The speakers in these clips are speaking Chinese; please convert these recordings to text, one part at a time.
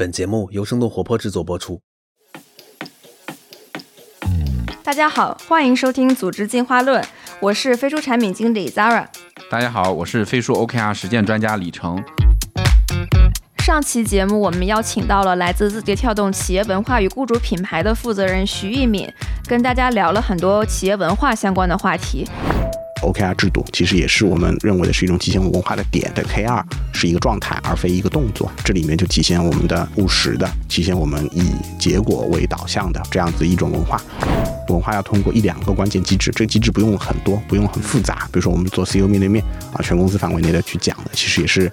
本节目由生动活泼制作播出。大家好，欢迎收听《组织进化论》，我是飞书产品经理 Zara。大家好，我是飞书 OKR 实践专家李成。上期节目我们邀请到了来自字节跳动企业文化与雇主品牌的负责人徐一敏，跟大家聊了很多企业文化相关的话题。OKR 制度其实也是我们认为的是一种体现文化的点的 K2 是一个状态，而非一个动作。这里面就体现我们的务实的，体现我们以结果为导向的这样子一种文化。文化要通过一两个关键机制，这个机制不用很多，不用很复杂。比如说我们做 CEO 面对面啊，全公司范围内的去讲的，其实也是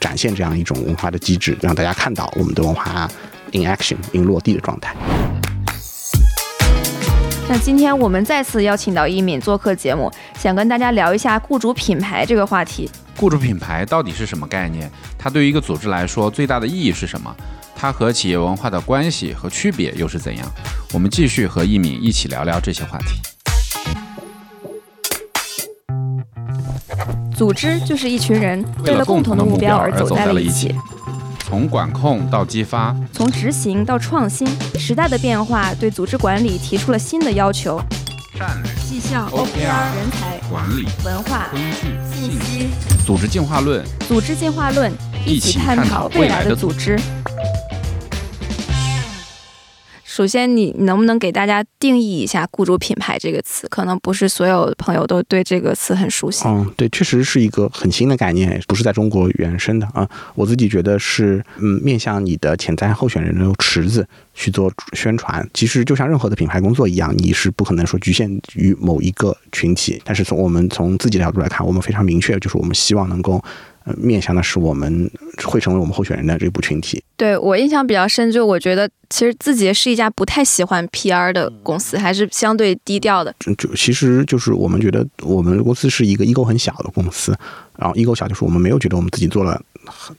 展现这样一种文化的机制，让大家看到我们的文化 in action in 落地的状态。那今天我们再次邀请到一敏做客节目，想跟大家聊一下雇主品牌这个话题。雇主品牌到底是什么概念？它对于一个组织来说最大的意义是什么？它和企业文化的关系和区别又是怎样？我们继续和一敏一起聊聊这些话题。组织就是一群人为了共同的目标而走在了一起。从管控到激发，从执行到创新，时代的变化对组织管理提出了新的要求。战略、绩效、OKR、人才管理、文化、工具、信息、组织进化论、组织进化论，一起探讨未来的组织。首先，你能不能给大家定义一下“雇主品牌”这个词？可能不是所有朋友都对这个词很熟悉。嗯，对，确实是一个很新的概念，不是在中国原生的啊。我自己觉得是，嗯，面向你的潜在候选人的池子去做宣传。其实就像任何的品牌工作一样，你是不可能说局限于某一个群体。但是从我们从自己角度来看，我们非常明确，就是我们希望能够。面向的是我们会成为我们候选人的这部群体。对我印象比较深，就我觉得其实字节是一家不太喜欢 PR 的公司，还是相对低调的。就其实就是我们觉得我们公司是一个 ego 很小的公司，然后 ego 小就是我们没有觉得我们自己做了。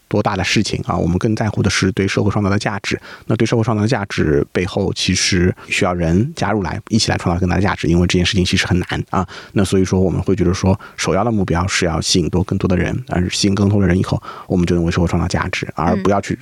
多大的事情啊！我们更在乎的是对社会创造的价值。那对社会创造的价值背后，其实需要人加入来，一起来创造更大的价值。因为这件事情其实很难啊。那所以说，我们会觉得说，首要的目标是要吸引多更多的人，而吸引更多的人以后，我们就能为社会创造价值，而不要去。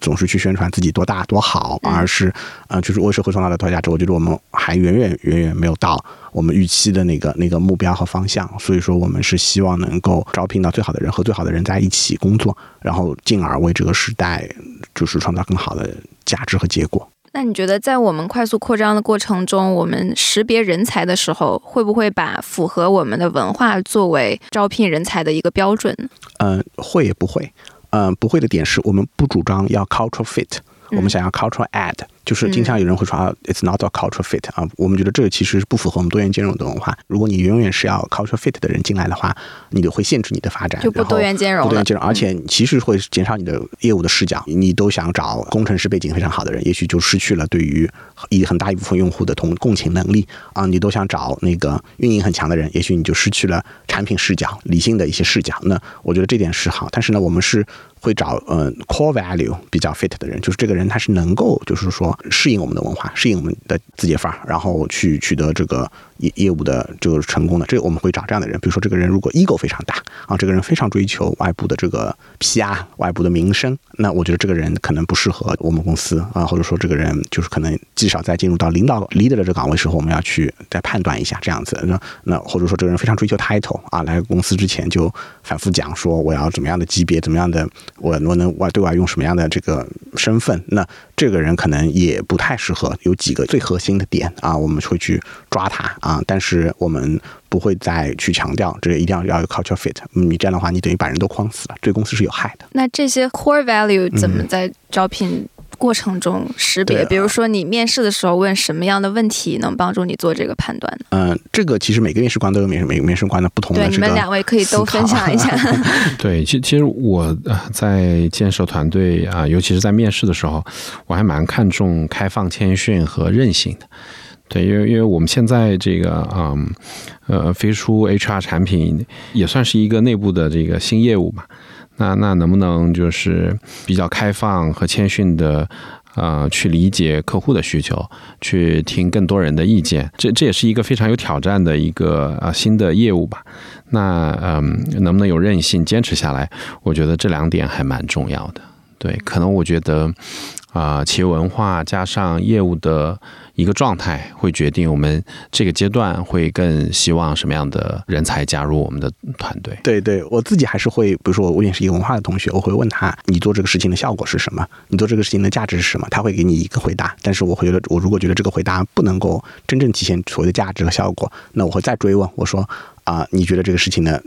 总是去宣传自己多大多好，而是，呃，就是为社会创造的多大价值。我觉得我们还远远远远没有到我们预期的那个那个目标和方向。所以说，我们是希望能够招聘到最好的人和最好的人在一起工作，然后进而为这个时代就是创造更好的价值和结果。那你觉得，在我们快速扩张的过程中，我们识别人才的时候，会不会把符合我们的文化作为招聘人才的一个标准呢？嗯，会也不会。嗯，不会的点是我们不主张要 cultural fit，我们想要 cultural add。就是经常有人会说啊，it's not a cultural fit 啊，我们觉得这个其实不符合我们多元兼容的文化。如果你永远是要 cultural fit 的人进来的话，你就会限制你的发展，就不多元兼容，不多元兼容，而且其实会减少你的业务的视角。你都想找工程师背景非常好的人，也许就失去了对于一很大一部分用户的同共情能力啊。你都想找那个运营很强的人，也许你就失去了产品视角、理性的一些视角。那我觉得这点是好，但是呢，我们是会找呃 core value 比较 fit 的人，就是这个人他是能够就是说适应我们的文化。适应我们的字节范儿，然后去取得这个业业务的这个成功的，这我们会找这样的人。比如说，这个人如果 ego 非常大啊，这个人非常追求外部的这个 PR、外部的名声，那我觉得这个人可能不适合我们公司啊，或者说这个人就是可能至少在进入到领导 leader 的这个岗位时候，我们要去再判断一下这样子。那那或者说这个人非常追求 title 啊，来公司之前就反复讲说我要怎么样的级别，怎么样的我我能外对外用什么样的这个身份，那这个人可能也不太适合。有几个最核心的点啊，我们会去抓他啊，但是我们不会再去强调这个一定要要有 culture fit。你这样的话，你等于把人都框死了，对公司是有害的。那这些 core value 怎么在招聘？过程中识别，比如说你面试的时候问什么样的问题能帮助你做这个判断呢？嗯，这个其实每个面试官都有面每个面试官的不同的。对，你们两位可以都分享一下。对，其其实我在建设团队啊，尤其是在面试的时候，我还蛮看重开放、谦逊和韧性的。对，因为因为我们现在这个嗯呃飞书 HR 产品也算是一个内部的这个新业务嘛。那那能不能就是比较开放和谦逊的，呃，去理解客户的需求，去听更多人的意见？这这也是一个非常有挑战的一个啊新的业务吧？那嗯，能不能有韧性坚持下来？我觉得这两点还蛮重要的。对，可能我觉得啊、企业文化加上业务的一个状态，会决定我们这个阶段会更希望什么样的人才加入我们的团队。对对，我自己还是会，比如说我也是一个文化的同学，我会问他你做这个事情的效果是什么，你做这个事情的价值是什么，他会给你一个回答。但是我会觉得，我如果觉得这个回答不能够真正体现所谓的价值和效果，那我会再追问，我说啊、你觉得这个事情呢？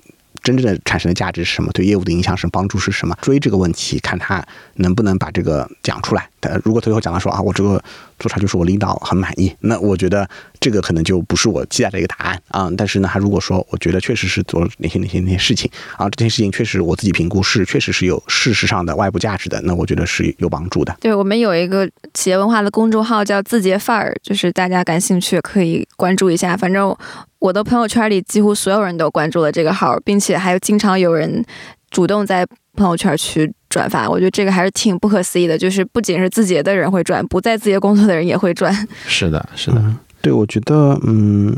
真正的产生的价值是什么？对业务的影响是帮助是什么？追这个问题，看他能不能把这个讲出来。他如果最后讲到说啊，我这个做出来就是我领导很满意，那我觉得这个可能就不是我期待的一个答案啊。但是呢，他如果说我觉得确实是做了哪些哪些哪些事情啊，这件事情确实我自己评估是确实是有事实上的外部价值的，那我觉得是有帮助的。对我们有一个企业文化的公众号叫“字节范儿”，就是大家感兴趣可以关注一下。反正我的朋友圈里几乎所有人都关注了这个号，并且还经常有人主动在朋友圈去转发。我觉得这个还是挺不可思议的，就是不仅是字节的人会转，不在字节工作的人也会转。是的，是的，嗯，对，我觉得，嗯，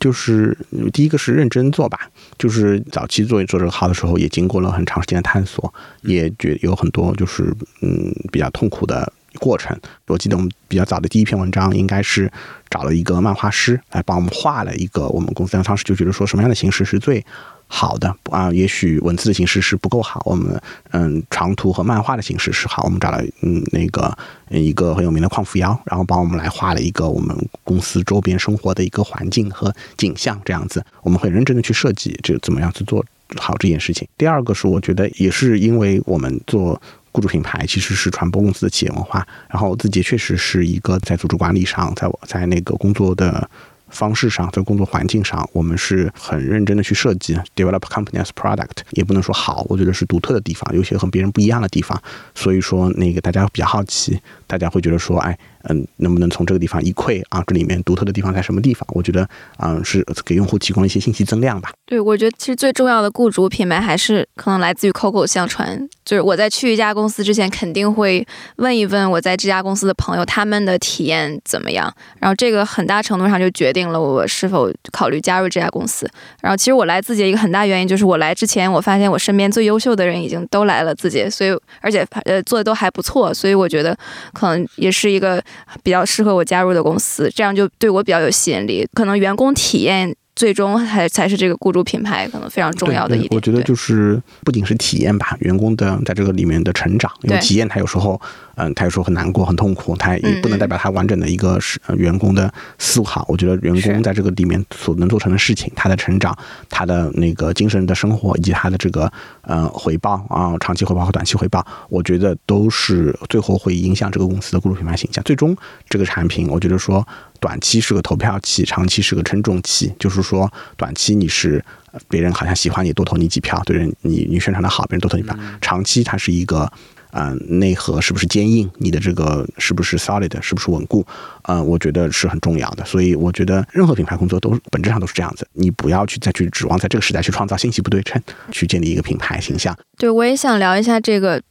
就是第一个是认真做吧，就是早期做做这个号的时候，也经过了很长时间的探索，也觉有很多就是嗯比较痛苦的过程。我记得我们比较早的第一篇文章，应该是找了一个漫画师来帮我们画了一个我们公司当时就觉得说什么样的形式是最好的啊，也许文字的形式是不够好，我们嗯长图和漫画的形式是好，我们找了嗯那个一个很有名的匡扶摇，然后帮我们来画了一个我们公司周边生活的一个环境和景象，这样子我们会认真的去设计这怎么样去做好这件事情。第二个是我觉得也是因为我们做。雇主品牌其实是传播公司的企业文化，然后自己确实是一个在组织管理上，在我在那个工作的方式上，在工作环境上，我们是很认真的去设计 develop company as product，也不能说好，我觉得是独特的地方，有些和别人不一样的地方。所以说，那个大家比较好奇，大家会觉得说，哎，嗯，能不能从这个地方一窥啊？这里面独特的地方在什么地方？我觉得，嗯，是给用户提供一些信息增量吧。对，我觉得其实最重要的雇主品牌还是可能来自于口口相传。就是我在去一家公司之前，肯定会问一问我在这家公司的朋友，他们的体验怎么样。然后这个很大程度上就决定了我是否考虑加入这家公司。然后其实我来字节一个很大原因就是我来之前，我发现我身边最优秀的人已经都来了字节，所以而且呃做的都还不错，所以我觉得可能也是一个比较适合我加入的公司，这样就对我比较有吸引力。可能员工体验。最终还才是这个雇主品牌可能非常重要的一点。我觉得就是不仅是体验吧，员工的在这个里面的成长，因为体验它有时候，嗯，他有时候很难过、很痛苦，他也不能代表他完整的一个是员工的思考。我觉得员工在这个里面所能做成的事情，他的成长，他的那个精神的生活，以及他的这个呃回报啊，长期回报和短期回报，我觉得都是最后会影响这个公司的雇主品牌形象。最终这个产品，我觉得说。短期是个投票期，长期是个称重期。就是说，短期你是别人好像喜欢你，多投你几票；对人你你宣传的好，别人多投你几票。长期它是一个，嗯、呃，内核是不是坚硬？你的这个是不是 solid？是不是稳固？嗯、呃，我觉得是很重要的。所以我觉得任何品牌工作都本质上都是这样子。你不要去再去指望在这个时代去创造信息不对称，去建立一个品牌形象。对，我也想聊一下这个。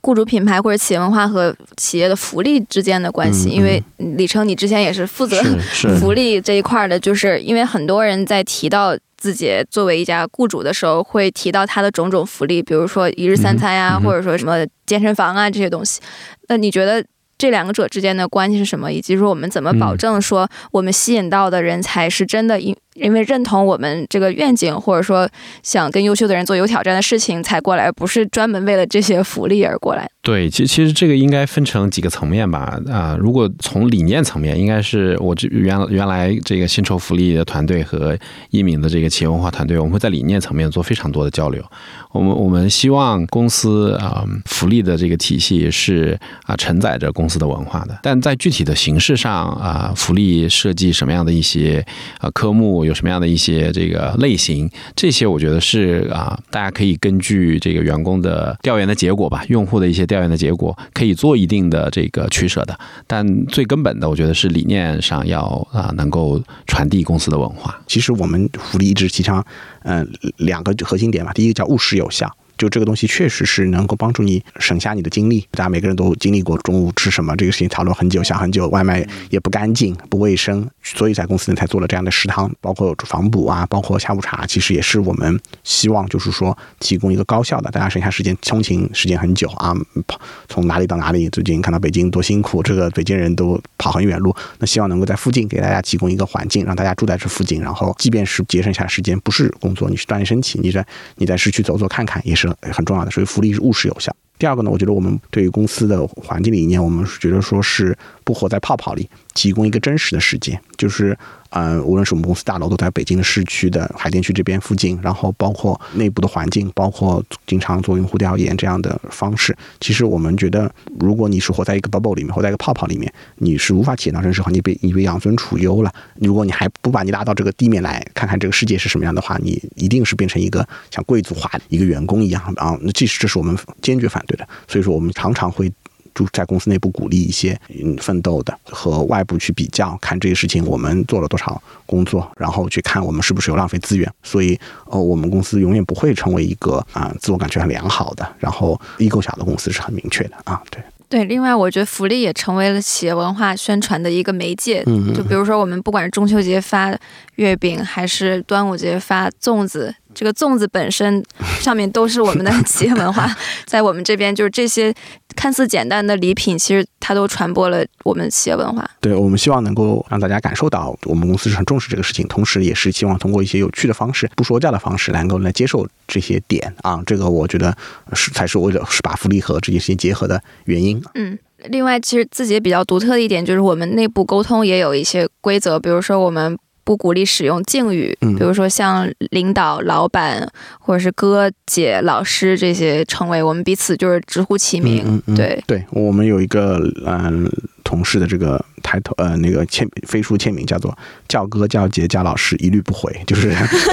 雇主品牌或者企业文化和企业的福利之间的关系，嗯嗯、因为李成，你之前也是负责福利这一块的，就是因为很多人在提到字节作为一家雇主的时候，会提到他的种种福利，比如说一日三餐呀、啊，嗯、或者说什么健身房啊这些东西。那你觉得这两个者之间的关系是什么？以及说我们怎么保证说我们吸引到的人才是真的因因为认同我们这个愿景，或者说想跟优秀的人做有挑战的事情才过来，而不是专门为了这些福利而过来。对，其其实这个应该分成几个层面吧。啊、如果从理念层面，应该是我这原原来这个薪酬福利的团队和一敏的这个企业文化团队，我们会在理念层面做非常多的交流。我们我们希望公司啊、福利的这个体系是啊、承载着公司的文化的，但在具体的形式上啊、福利设计什么样的一些啊科目。有什么样的一些这个类型？这些我觉得是啊，大家可以根据这个员工的调研的结果吧，用户的一些调研的结果，可以做一定的这个取舍的。但最根本的，我觉得是理念上要啊，能够传递公司的文化。其实我们福利一直提倡，嗯、两个核心点吧。第一个叫务实有效。就这个东西确实是能够帮助你省下你的精力。大家每个人都经历过中午吃什么这个事情，讨论很久，想很久，外卖也不干净、不卫生，所以在公司呢才做了这样的食堂，包括房补啊，包括下午茶，其实也是我们希望就是说提供一个高效的，大家省下时间，通勤时间很久啊，跑从哪里到哪里，最近看到北京多辛苦，这个北京人都跑很远路，那希望能够在附近给大家提供一个环境，让大家住在这附近，然后即便是节省下时间，不是工作，你去锻炼身体，你在你在市区走走看看，也是很重要的，所以福利是务实有效。第二个呢，我觉得我们对于公司的环境理念，我们是觉得说是不活在泡泡里，提供一个真实的世界，就是。嗯，无论是我们公司大楼都在北京的市区的海淀区这边附近，然后包括内部的环境，包括经常做用户调研这样的方式，其实我们觉得，如果你是活在一个 bubble 里面，活在一个泡泡里面，你是无法体验到真实环境，被你被养尊处优了。如果你还不把你拉到这个地面来看看这个世界是什么样的话，你一定是变成一个像贵族化的一个员工一样啊。那这是这是我们坚决反对的。所以说，我们常常会。就在公司内部鼓励一些嗯奋斗的和外部去比较，看这个事情我们做了多少工作，然后去看我们是不是有浪费资源。所以，呃，我们公司永远不会成为一个啊自我感觉很良好的，然后 ego 小的公司是很明确的啊。对对，另外我觉得福利也成为了企业文化宣传的一个媒介。嗯就比如说我们不管是中秋节发月饼，还是端午节发粽子。这个粽子本身上面都是我们的企业文化，在我们这边就是这些看似简单的礼品，其实它都传播了我们企业文化。对，我们希望能够让大家感受到我们公司是很重视这个事情，同时也是希望通过一些有趣的方式、不说教的方式，能够来接受这些点啊。这个我觉得是才是为了是把福利和这件事情结合的原因。嗯，另外其实自己比较独特的一点就是我们内部沟通也有一些规则，比如说我们。不鼓励使用敬语，比如说像领导、老板或者是哥姐、老师这些称谓，我们彼此就是直呼其名。对对，我们有一个嗯同事的这个抬头呃那个签飞书签名叫做叫哥叫姐叫老师一律不回，就是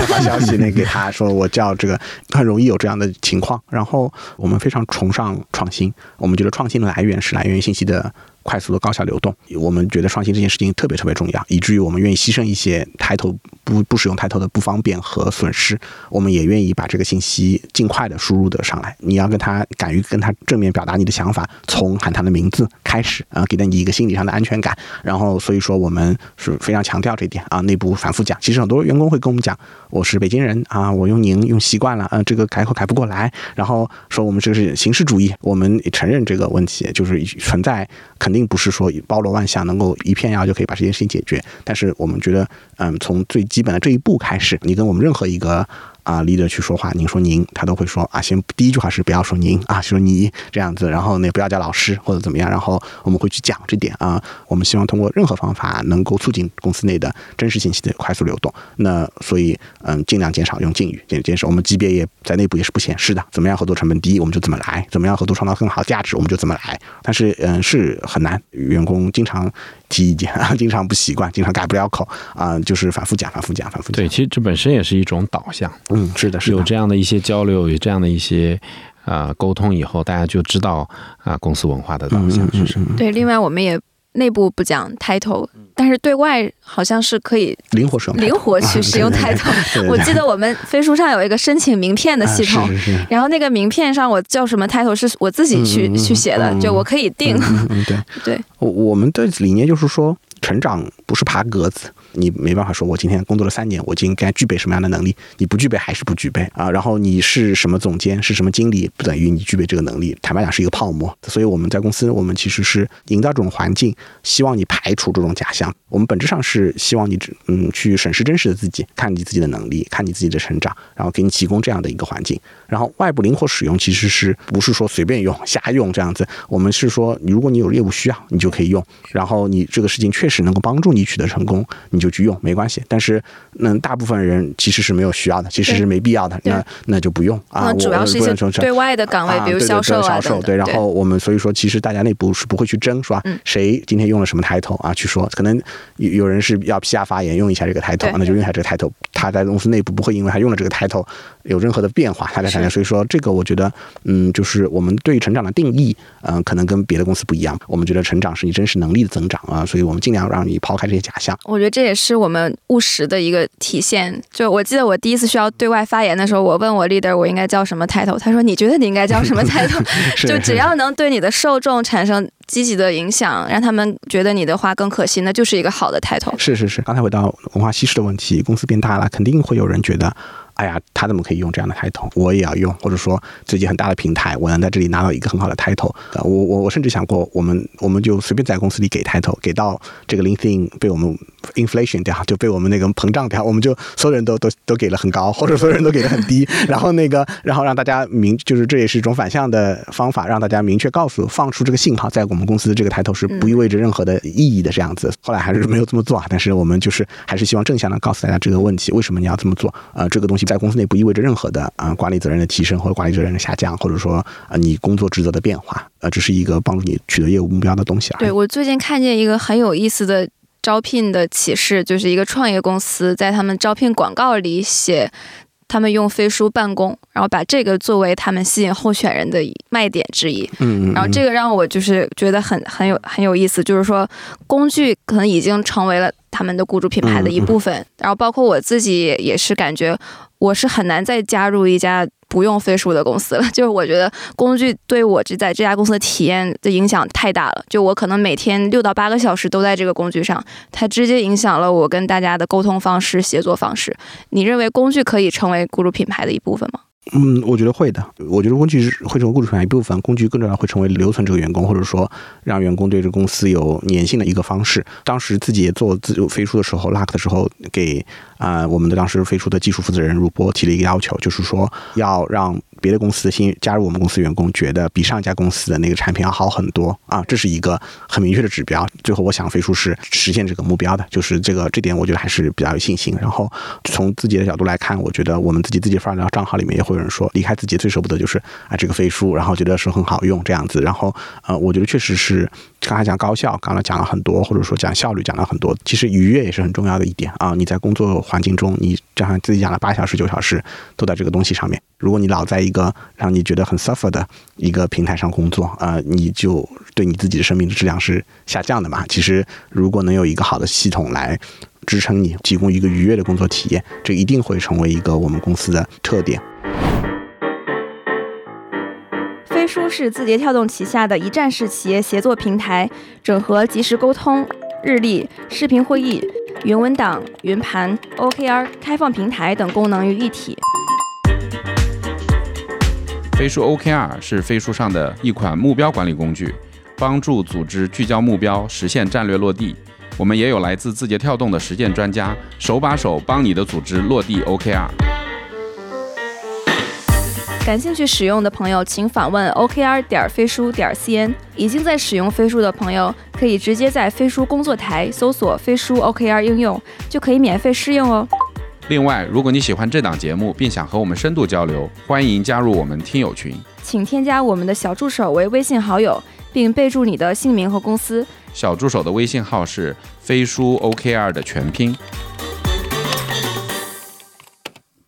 发消息那给他说我叫这个很容易有这样的情况。然后我们非常崇尚创新，我们觉得创新的来源是来源于信息的。快速的高效流动，我们觉得创新这件事情特别特别重要，以至于我们愿意牺牲一些抬头不不使用抬头的不方便和损失，我们也愿意把这个信息尽快的输入的上来。你要跟他敢于跟他正面表达你的想法，从喊他的名字开始，啊，给到你一个心理上的安全感。然后所以说我们是非常强调这一点啊，内部反复讲。其实很多员工会跟我们讲，我是北京人啊，我用您用习惯了，嗯，这个改口改不过来。然后说我们这是形式主义，我们也承认这个问题就是存在。肯定不是说包罗万象，能够一片药就可以把这件事情解决。但是我们觉得，嗯，从最基本的这一步开始，你跟我们任何一个。啊，leader 去说话，您说您，他都会说啊，先第一句话是不要说您啊，说你这样子，然后呢不要叫老师或者怎么样，然后我们会去讲这点啊，我们希望通过任何方法能够促进公司内的真实信息的快速流动。那所以嗯，尽量减少用敬语，减减少我们级别也在内部也是不显示的，怎么样合作成本低我们就怎么来，怎么样合作创造更好价值我们就怎么来。但是嗯，是很难，员工经常。提意见啊，经常不习惯，经常改不了口啊，就是反复讲，反复讲，反复讲。对，其实这本身也是一种导向。嗯，是的，是有这样的一些交流，有这样的一些啊沟通以后，大家就知道啊公司文化的导向是什么。对，另外我们也。内部不讲 title，但是对外好像是可以灵活使用，灵活去使用 title。我记得我们飞书上有一个申请名片的系统，然后那个名片上我叫什么 title 是我自己去去写的，就我可以定。对 对，我我们的理念就是说，成长不是爬格子。你没办法说，我今天工作了三年，我就应该具备什么样的能力？你不具备还是不具备啊？然后你是什么总监，是什么经理，不等于你具备这个能力。坦白讲，是一个泡沫。所以我们在公司，我们其实是营造这种环境，希望你排除这种假象。我们本质上是希望你，嗯，去审视真实的自己，看你自己的能力，看你自己的成长，然后给你提供这样的一个环境。然后外部灵活使用，其实是不是说随便用、瞎用这样子？我们是说，如果你有业务需要，你就可以用。然后你这个事情确实能够帮助你取得成功，你就去用，没关系。但是，那大部分人其实是没有需要的，其实是没必要的，那那就不用啊。主要是一些对外的岗位，比如销售啊，销售对。然后我们所以说，其实大家内部是不会去争，是吧？谁今天用了什么抬头啊？去说，可能有有人是要 PR 发言，用一下这个抬头，那就用一下这个抬头。他在公司内部不会因为他用了这个抬头有任何的变化，他在产生。所以说，这个我觉得，嗯，就是我们对于成长的定义，嗯，可能跟别的公司不一样。我们觉得成长是你真实能力的增长啊，所以我们尽量让你抛开这些假象。我觉得这也。也是我们务实的一个体现。就我记得我第一次需要对外发言的时候，我问我 leader 我应该叫什么 title，他说你觉得你应该叫什么 title？就只要能对你的受众产生积极的影响，让他们觉得你的话更可信，那就是一个好的 title。是是是，刚才回到文化稀释的问题，公司变大了，肯定会有人觉得，哎呀，他怎么可以用这样的 title？我也要用，或者说自己很大的平台，我能在这里拿到一个很好的 title。呃，我我我甚至想过，我们我们就随便在公司里给 title，给到这个 LinkedIn 被我们 inflation 掉，就被我们那个膨胀掉，我们就所有人都都都给了很高，或者所有人都给的很低，然后那个然后让大家明，就是这也是一种反向的方法，让大家明确告诉放出这个信号，在我们公司这个 title 是不意味着任何的意义的这样子。后来还是没有这么做啊，但是我们就是还是希望正向的告诉大家这个问题，为什么你要这么做？呃，这个东西在公司内不意味着任何的啊、呃管理责任的提升或者管理责任的下降，或者说啊你工作职责的变化，呃，这是一个帮助你取得业务目标的东西而已。对我最近看见一个很有意思的招聘的启示，就是一个创业公司在他们招聘广告里写。他们用飞书办公，然后把这个作为他们吸引候选人的卖点之一。嗯，嗯，然后这个让我就是觉得很很有很有意思，就是说工具可能已经成为了他们的雇主品牌的一部分。然后包括我自己也是感觉我是很难再加入一家不用飞书的公司了。就是我觉得工具对我这在这家公司的体验的影响太大了。就我可能每天六到八个小时都在这个工具上，它直接影响了我跟大家的沟通方式、协作方式。你认为工具可以成为雇主品牌的一部分吗？嗯，我觉得会的。我觉得工具是会成为雇主品牌一部分，工具更重要会成为留存这个员工，或者说让员工对这公司有粘性的一个方式。当时自己也做自由飞书的时候，Luck 的时候，给啊、我们的当时飞书的技术负责人如波提了一个要求，就是说要让别的公司新加入我们公司员工觉得比上一家公司的那个产品要好很多啊，这是一个很明确的指标。最后，我想飞书是实现这个目标的，就是这个这点，我觉得还是比较有信心。然后从自己的角度来看，我觉得我们自己自己发的账号里面也会有人说，离开自己最舍不得就是啊这个飞书，然后觉得说很好用这样子。然后呃，我觉得确实是刚才讲高效，刚才讲了很多，或者说讲效率讲了很多，其实愉悦也是很重要的一点啊。你在工作环境中，你这样自己讲了八小时九小时都在这个东西上面，如果你老在一个让你觉得很 suffer 的一个平台上工作，呃，你就对你自己的生命的质量是下降的嘛。其实如果能有一个好的系统来支撑你，提供一个愉悦的工作体验，这一定会成为一个我们公司的特点。飞书是字节跳动旗下的一站式企业协作平台，整合即时沟通、日历、视频会议、云文档、云盘、OKR、开放平台等功能于一体。飞书 OKR 是飞书上的一款目标管理工具，帮助组织聚焦目标，实现战略落地。我们也有来自字节跳动的实践专家，手把手帮你的组织落地 OKR。感兴趣使用的朋友，请访问 OKR 点飞书点 cn。已经在使用飞书的朋友，可以直接在飞书工作台搜索飞书 OKR 应用，就可以免费试用哦。另外，如果你喜欢这档节目，并想和我们深度交流，欢迎加入我们听友群。请添加我们的小助手为微信好友，并备注你的姓名和公司。小助手的微信号是飞书 OKR 的全拼。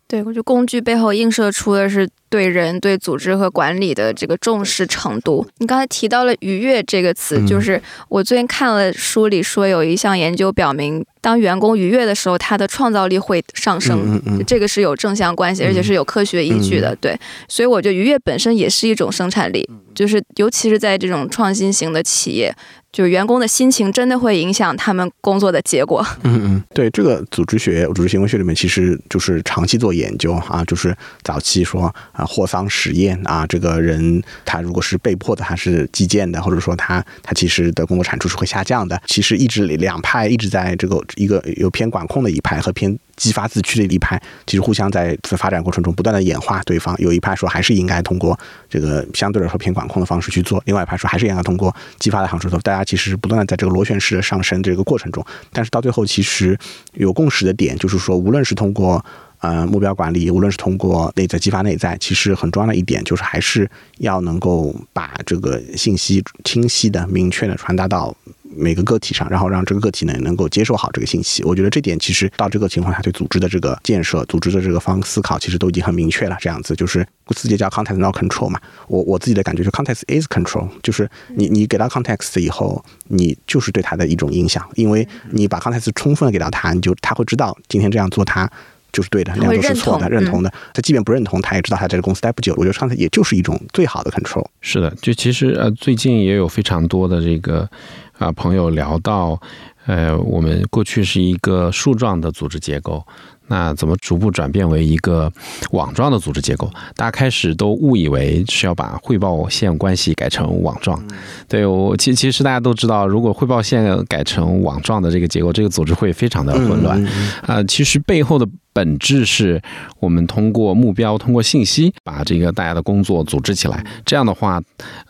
对，我觉得工具背后映射出的是对人、对组织和管理的这个重视程度。你刚才提到了“愉悦”这个词，嗯就是我最近看了书里说有一项研究表明，当员工愉悦的时候，他的创造力会上升。嗯嗯嗯这个是有正向关系，而且是有科学依据的。对，所以我觉得愉悦本身也是一种生产力，就是尤其是在这种创新型的企业，就是员工的心情真的会影响他们工作的结果。嗯嗯，对，这个组织学、组织行为学里面其实就是长期做研究啊，就是早期说啊霍桑实验啊，这个人他如果是被迫的，他是击剑的，或者说他他其实的工作产出是会下降的。其实一直两派一直在这个一个有偏管控的一派和偏激发自驱的一派，其实互相在在发展过程中不断的演化对方。有一派说还是应该通过这个相对来说偏管控的方式去做，另外一派说还是应该通过激发的方式做。大家其实是不断的在这个螺旋式的上升这个过程中，但是到最后其实有共识的点就是说，无论是通过呃目标管理，无论是通过内在激发内在，其实很重要的一点就是还是要能够把这个信息清晰的、明确的传达到每个个体上，然后让这个个体呢能够接受好这个信息。我觉得这点其实到这个情况下，对组织的这个建设、组织的这个方思考，其实都已经很明确了。这样子就是字节叫 context not control 嘛。我我自己的感觉就 context is control，就是你你给到 context 以后，你就是对他的一种影响，因为你把 context 充分的给到他，你就他会知道今天这样做他。就是对的，那样做是错的，认同的。他即便不认同，他也知道他在这个公司待不久。我觉得刚才也就是一种最好的 control。是的，就其实呃，最近也有非常多的这个啊朋友聊到，呃，我们过去是一个树状的组织结构。那怎么逐步转变为一个网状的组织结构？大家开始都误以为是要把汇报线关系改成网状。对我，其其实大家都知道，如果汇报线改成网状的这个结构，这个组织会非常的混乱。啊，其实背后的本质是我们通过目标、通过信息，把这个大家的工作组织起来。这样的话，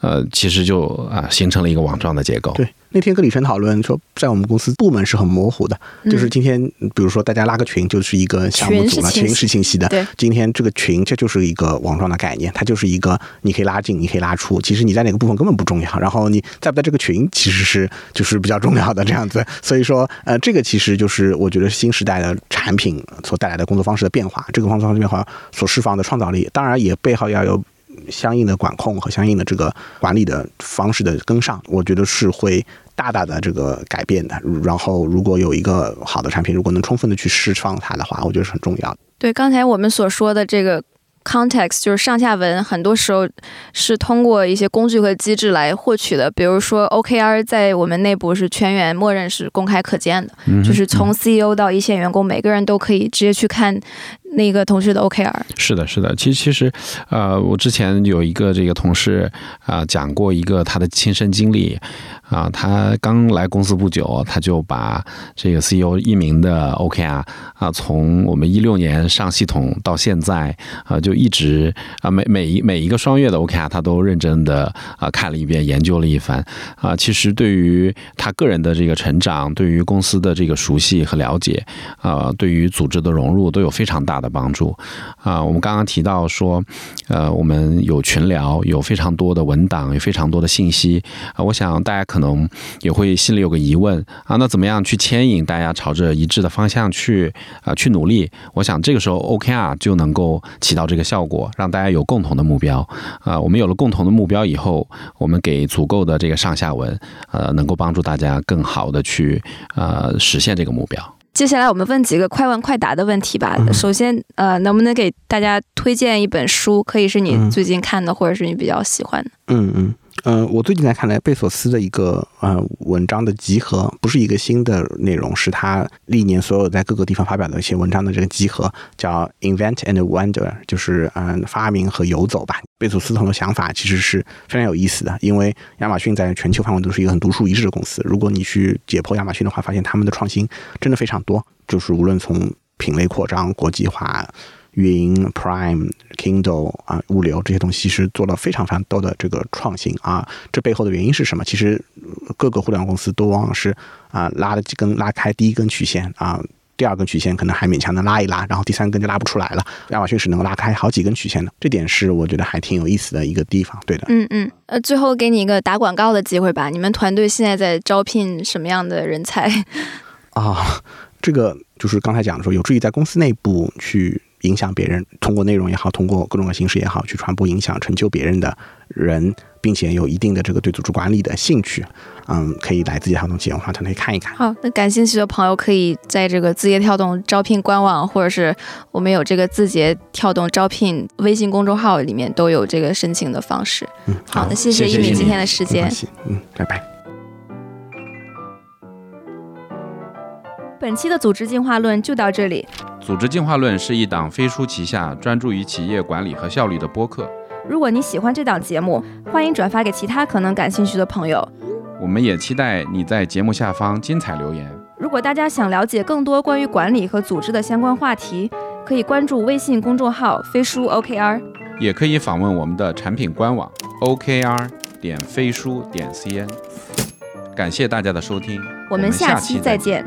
呃，其实就啊形成了一个网状的结构。对。那天跟李晨讨论说，在我们公司部门是很模糊的，就是今天比如说大家拉个群，就是一个项目组了，群是清晰的。对，今天这个群这就是一个网状的概念，它就是一个你可以拉进，你可以拉出。其实你在哪个部分根本不重要，然后你在不在这个群其实是就是比较重要的这样子。所以说，呃，这个其实就是我觉得新时代的产品所带来的工作方式的变化，这个工作方式变化所释放的创造力，当然也背后要有。相应的管控和相应的这个管理的方式的跟上，我觉得是会大大的这个改变的。然后，如果有一个好的产品，如果能充分的去释放它的话，我觉得是很重要的。对，刚才我们所说的这个。Context 就是上下文，很多时候是通过一些工具和机制来获取的。比如说 OKR 在我们内部是全员默认是公开可见的，就是从 CEO 到一线员工，每个人都可以直接去看那个同事的 OKR。是的，是的。其实，其实，呃，我之前有一个这个同事啊，讲过一个他的亲身经历。啊，他刚来公司不久，他就把这个 CEO 一名的 OKR 啊，从我们一六年上系统到现在啊，就一直啊，每每一每一个双月的 OKR，他都认真的啊看了一遍，研究了一番啊。其实对于他个人的这个成长，对于公司的这个熟悉和了解啊，对于组织的融入都有非常大大的帮助啊。我们刚刚提到说，呃，我们有群聊，有非常多的文档，有非常多的信息啊。我想大家可。能也会心里有个疑问啊，那怎么样去牵引大家朝着一致的方向去啊去努力？我想这个时候 OKR 就能够起到这个效果，让大家有共同的目标啊。我们有了共同的目标以后，我们给足够的这个上下文，呃，能够帮助大家更好的去呃实现这个目标。接下来我们问几个快问快答的问题吧。首先，呃，能不能给大家推荐一本书？可以是你最近看的，或者是你比较喜欢的。嗯嗯。嗯，我最近在看来贝索斯的一个呃文章的集合，不是一个新的内容，是他历年所有在各个地方发表的一些文章的这个集合，叫 Invent and Wander，就是嗯发明和游走吧。贝索斯很多想法其实是非常有意思的，因为亚马逊在全球范围都是一个很独树一帜的公司。如果你去解剖亚马逊的话，发现他们的创新真的非常多，就是无论从品类扩张、国际化。云、Prime、Kindle 啊，物流这些东西其实做了非常非常多的这个创新啊。这背后的原因是什么？其实各个互联网公司都往往是啊拉了几根拉开第一根曲线啊，第二根曲线可能还勉强能拉一拉，然后第三根就拉不出来了。亚马逊是能够拉开好几根曲线的，这点是我觉得还挺有意思的一个地方。对的，嗯嗯。呃，最后给你一个打广告的机会吧。你们团队现在在招聘什么样的人才？啊，这个就是刚才讲的说，有助于在公司内部去。影响别人，通过内容也好，通过各种的形式也好，去传播影响、成就别人的人，并且有一定的这个对组织管理的兴趣，嗯，可以来字节跳动企业文化团队看一看。好，那感兴趣的朋友可以在这个字节跳动招聘官网，或者是我们有这个字节跳动招聘微信公众号里面都有这个申请的方式。嗯，好，那谢谢一米今天的时间。嗯，拜拜。本期的组织进化论就到这里。组织进化论是一档飞书旗下专注于企业管理和效率的播客。如果你喜欢这档节目，欢迎转发给其他可能感兴趣的朋友。我们也期待你在节目下方精彩留言。如果大家想了解更多关于管理和组织的相关话题，可以关注微信公众号“飞书 OKR”，也可以访问我们的产品官网 OKR 点飞书点 CN。感谢大家的收听，我们下期再见。